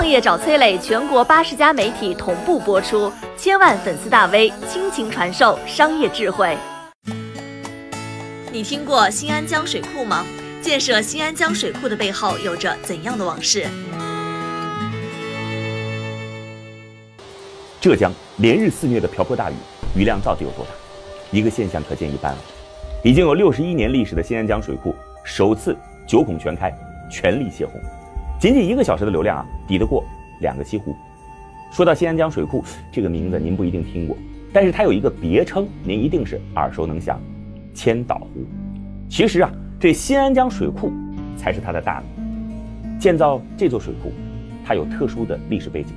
创业找崔磊，全国八十家媒体同步播出，千万粉丝大 V 倾情传授商业智慧。你听过新安江水库吗？建设新安江水库的背后有着怎样的往事？浙江连日肆虐的瓢泼大雨，雨量到底有多大？一个现象可见一斑了。已经有六十一年历史的新安江水库首次九孔全开，全力泄洪，仅仅一个小时的流量啊，抵得过两个西湖。说到新安江水库这个名字，您不一定听过，但是它有一个别称，您一定是耳熟能详——千岛湖。其实啊，这新安江水库才是它的大名。建造这座水库，它有特殊的历史背景。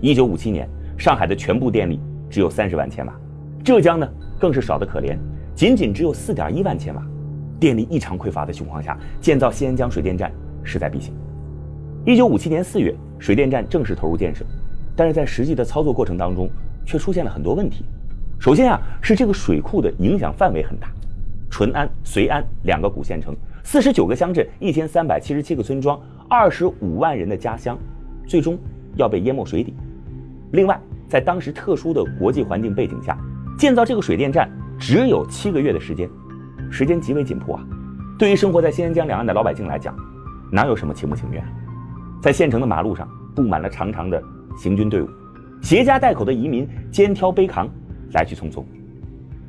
一九五七年。上海的全部电力只有三十万千瓦，浙江呢更是少得可怜，仅仅只有四点一万千瓦，电力异常匮乏的情况下，建造新安江水电站势在必行。一九五七年四月，水电站正式投入建设，但是在实际的操作过程当中，却出现了很多问题。首先啊，是这个水库的影响范围很大，淳安、绥安两个古县城，四十九个乡镇，一千三百七十七个村庄，二十五万人的家乡，最终要被淹没水底。另外，在当时特殊的国际环境背景下，建造这个水电站只有七个月的时间，时间极为紧迫啊！对于生活在新安江两岸的老百姓来讲，哪有什么情不情愿？在县城的马路上布满了长长的行军队伍，携家带口的移民肩挑背扛，来去匆匆。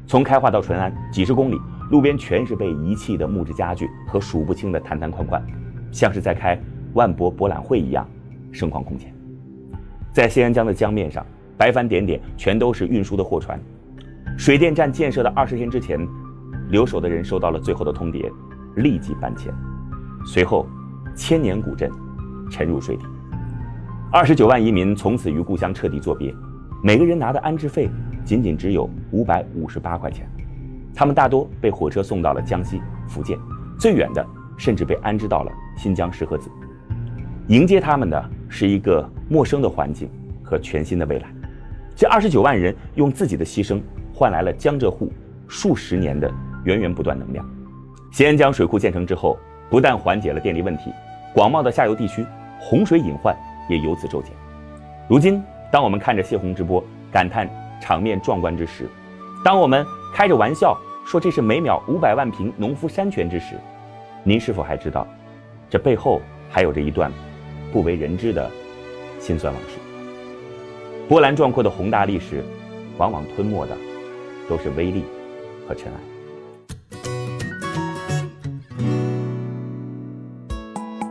从开化到淳安几十公里，路边全是被遗弃的木质家具和数不清的坛坛罐罐，像是在开万博博览会一样，盛况空前。在新安江的江面上，白帆点点，全都是运输的货船。水电站建设的二十天之前，留守的人收到了最后的通牒，立即搬迁。随后，千年古镇沉入水底，二十九万移民从此与故乡彻底作别。每个人拿的安置费仅仅只有五百五十八块钱。他们大多被火车送到了江西、福建，最远的甚至被安置到了新疆石河子。迎接他们的是一个。陌生的环境和全新的未来，这二十九万人用自己的牺牲换来了江浙沪数十年的源源不断能量。新安江水库建成之后，不但缓解了电力问题，广袤的下游地区洪水隐患也由此骤减。如今，当我们看着泄洪直播，感叹场面壮观之时；当我们开着玩笑说这是每秒五百万平农夫山泉之时，您是否还知道，这背后还有着一段不为人知的？心酸往事，波澜壮阔的宏大历史，往往吞没的都是微粒和尘埃。